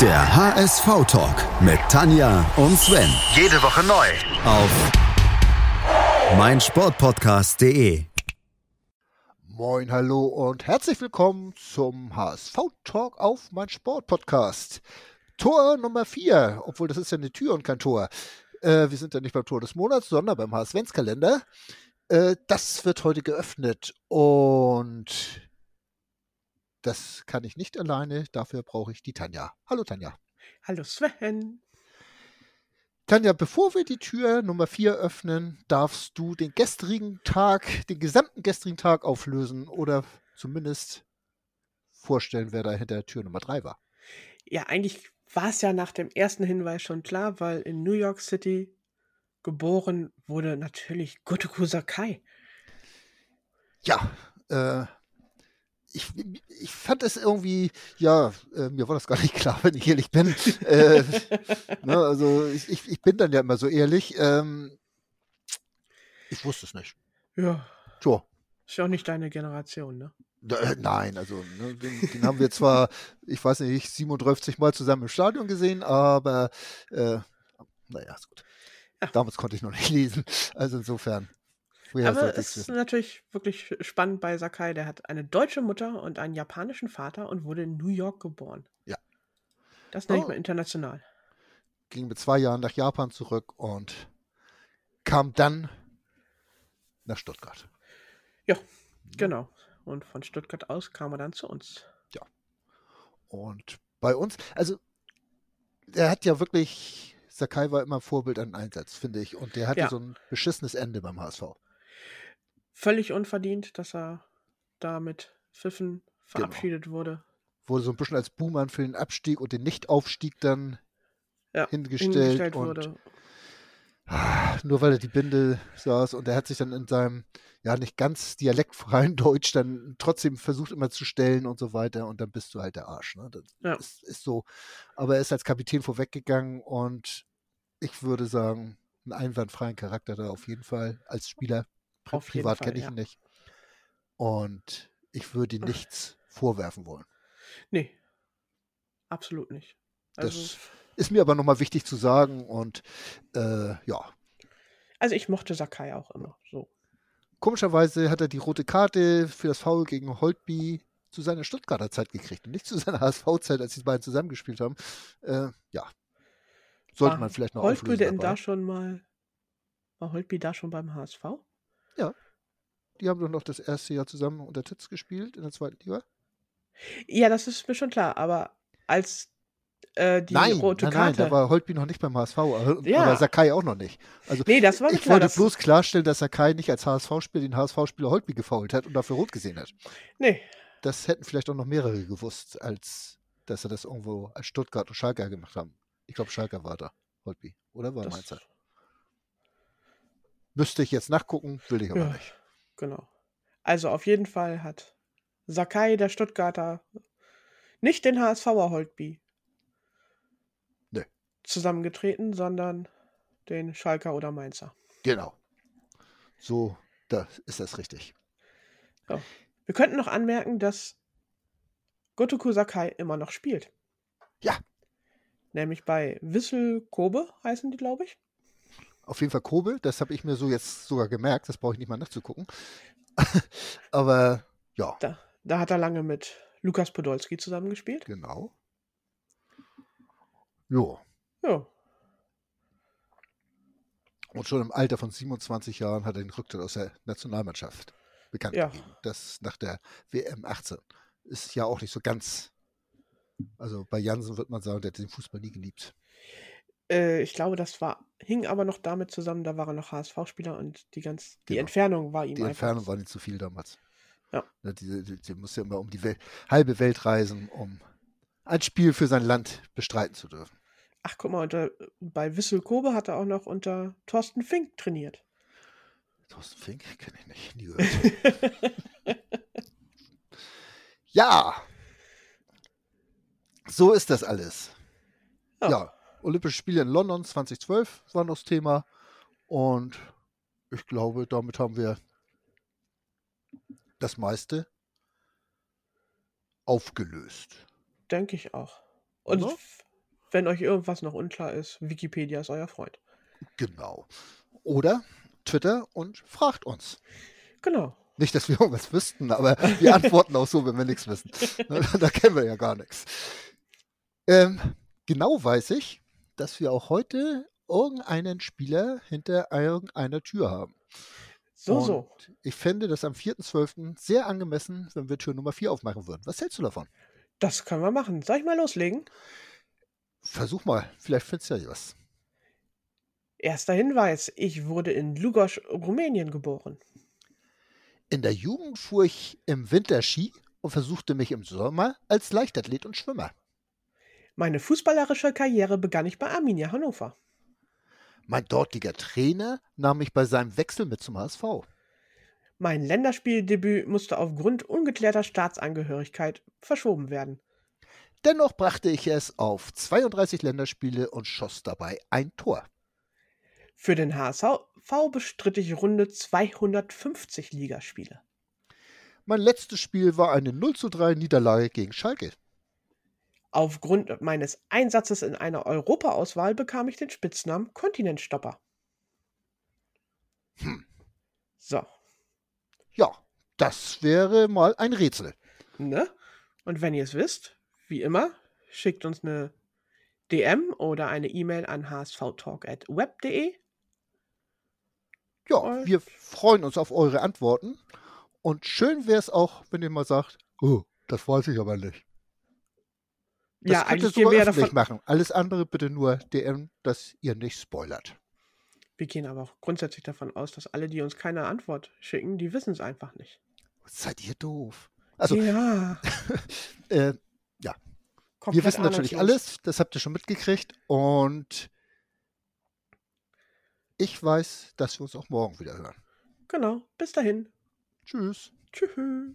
Der HSV-Talk mit Tanja und Sven. Jede Woche neu. Auf meinsportpodcast.de. Moin, hallo und herzlich willkommen zum HSV-Talk auf mein Sportpodcast. Tor Nummer 4, obwohl das ist ja eine Tür und kein Tor. Äh, wir sind ja nicht beim Tor des Monats, sondern beim HSV-Kalender. Äh, das wird heute geöffnet und das kann ich nicht alleine. Dafür brauche ich die Tanja. Hallo Tanja. Hallo Sven. Tanja, bevor wir die Tür Nummer 4 öffnen, darfst du den gestrigen Tag, den gesamten gestrigen Tag auflösen oder zumindest vorstellen, wer da hinter Tür Nummer 3 war. Ja, eigentlich war es ja nach dem ersten Hinweis schon klar, weil in New York City geboren wurde natürlich Gotoku Sakai. Ja, äh, ich, ich fand es irgendwie, ja, äh, mir war das gar nicht klar, wenn ich ehrlich bin. äh, ne, also ich, ich, ich, bin dann ja immer so ehrlich. Ähm, ich wusste es nicht. Ja. So. Ist ja auch nicht deine Generation, ne? Äh, nein, also ne, den, den, haben wir zwar, ich weiß nicht, 37 Mal zusammen im Stadion gesehen, aber äh, naja, ist gut. Ja. Damals konnte ich noch nicht lesen. Also insofern. Aber es ist natürlich wirklich spannend bei Sakai. Der hat eine deutsche Mutter und einen japanischen Vater und wurde in New York geboren. Ja. Das nenne oh. ich mal international. Ging mit zwei Jahren nach Japan zurück und kam dann nach Stuttgart. Ja, genau. Und von Stuttgart aus kam er dann zu uns. Ja. Und bei uns, also er hat ja wirklich, Sakai war immer Vorbild an Einsatz, finde ich. Und der hatte ja. so ein beschissenes Ende beim HSV völlig unverdient, dass er da mit Pfiffen genau. verabschiedet genau. wurde. Wurde so ein bisschen als Buhmann für den Abstieg und den Nichtaufstieg dann ja, hingestellt, hingestellt und wurde. Ah, nur weil er die Binde saß und er hat sich dann in seinem ja nicht ganz dialektfreien Deutsch dann trotzdem versucht immer zu stellen und so weiter und dann bist du halt der Arsch. Ne? Das ja. ist, ist so. Aber er ist als Kapitän vorweggegangen und ich würde sagen, einen einwandfreien Charakter da auf jeden Fall als Spieler. Auf Privat kenne ich ihn nicht. Und ich würde ihm nichts vorwerfen wollen. Nee, absolut nicht. Also, das ist mir aber nochmal wichtig zu sagen und äh, ja. Also ich mochte Sakai auch immer so. Komischerweise hat er die rote Karte für das Foul gegen Holtby zu seiner Stuttgarter Zeit gekriegt und nicht zu seiner HSV-Zeit, als die beiden zusammengespielt haben. Äh, ja. Sollte war man vielleicht noch Holtby denn dabei. da schon mal, war Holtby da schon beim HSV? Ja. Die haben doch noch das erste Jahr zusammen unter Titz gespielt in der zweiten Liga. Ja, das ist mir schon klar, aber als äh, die nein, rote nein, Karte. Nein, da war Holtby noch nicht beim HSV, ja. aber Sakai auch noch nicht. Also nee, das war ich klar, wollte bloß klarstellen, dass Sakai nicht als HSV-Spieler den HSV-Spieler Holtby gefault hat und dafür rot gesehen hat. Nee. Das hätten vielleicht auch noch mehrere gewusst, als dass er das irgendwo als Stuttgart und Schalke gemacht haben. Ich glaube, Schalke war da, Holtby. Oder war Mainzer? Müsste ich jetzt nachgucken, will ich aber ja, nicht. Genau. Also auf jeden Fall hat Sakai, der Stuttgarter, nicht den HSVer Holtby nee. zusammengetreten, sondern den Schalker oder Mainzer. Genau. So, da ist das richtig. So. Wir könnten noch anmerken, dass Gotoku Sakai immer noch spielt. Ja. Nämlich bei Wissel Kobe heißen die, glaube ich. Auf jeden Fall Kobe, das habe ich mir so jetzt sogar gemerkt, das brauche ich nicht mal nachzugucken. Aber ja. Da, da, hat er lange mit Lukas Podolski zusammengespielt. Genau. Jo. Ja. Und schon im Alter von 27 Jahren hat er den Rücktritt aus der Nationalmannschaft bekannt ja. gegeben. Das nach der WM 18. Ist ja auch nicht so ganz. Also bei Jansen wird man sagen, der hat den Fußball nie geliebt. Äh, ich glaube, das war, hing aber noch damit zusammen, da war er noch HSV-Spieler und die ganz, die genau. Entfernung war ihm Die Entfernung war nicht zu viel damals. Ja. Ne, die, die, die musste immer um die Welt, halbe Welt reisen, um ein Spiel für sein Land bestreiten zu dürfen. Ach, guck mal, unter, bei Wissel Kobe hat er auch noch unter Thorsten Fink trainiert. Thorsten Fink? Kenne ich nicht, nie gehört. ja! So ist das alles. ja. ja. Olympische Spiele in London 2012 waren das Thema. Und ich glaube, damit haben wir das meiste aufgelöst. Denke ich auch. Und Oder? wenn euch irgendwas noch unklar ist, Wikipedia ist euer Freund. Genau. Oder Twitter und fragt uns. Genau. Nicht, dass wir irgendwas wüssten, aber wir antworten auch so, wenn wir nichts wissen. da kennen wir ja gar nichts. Ähm, genau weiß ich, dass wir auch heute irgendeinen Spieler hinter irgendeiner Tür haben. So, und so. Ich fände das am 4.12. sehr angemessen, wenn wir Tür Nummer 4 aufmachen würden. Was hältst du davon? Das können wir machen. Soll ich mal loslegen? Versuch mal, vielleicht findest du ja was. Erster Hinweis: Ich wurde in Lugosch, Rumänien geboren. In der Jugend fuhr ich im Winter Ski und versuchte mich im Sommer als Leichtathlet und Schwimmer. Meine fußballerische Karriere begann ich bei Arminia Hannover. Mein dortiger Trainer nahm mich bei seinem Wechsel mit zum HSV. Mein Länderspieldebüt musste aufgrund ungeklärter Staatsangehörigkeit verschoben werden. Dennoch brachte ich es auf 32 Länderspiele und schoss dabei ein Tor. Für den HSV bestritt ich runde 250 Ligaspiele. Mein letztes Spiel war eine 0 zu 3 Niederlage gegen Schalke. Aufgrund meines Einsatzes in einer Europaauswahl bekam ich den Spitznamen Kontinentstopper. Hm. So. Ja, das wäre mal ein Rätsel. Ne? Und wenn ihr es wisst, wie immer, schickt uns eine DM oder eine E-Mail an hsvtalk.web.de. Ja, Und wir freuen uns auf eure Antworten. Und schön wäre es auch, wenn ihr mal sagt, oh, das weiß ich aber nicht. Das ja, könnt ihr sogar öffentlich davon, machen. Alles andere bitte nur DM, dass ihr nicht spoilert. wir gehen aber auch grundsätzlich davon aus, dass alle, die uns keine Antwort schicken, die wissen es einfach nicht. Seid ihr doof? Also, ja, äh, komplett wir wissen natürlich alles, das habt ihr schon mitgekriegt. Und ich weiß, dass wir uns auch morgen wieder hören. Genau, bis dahin. Tschüss. Tschüss.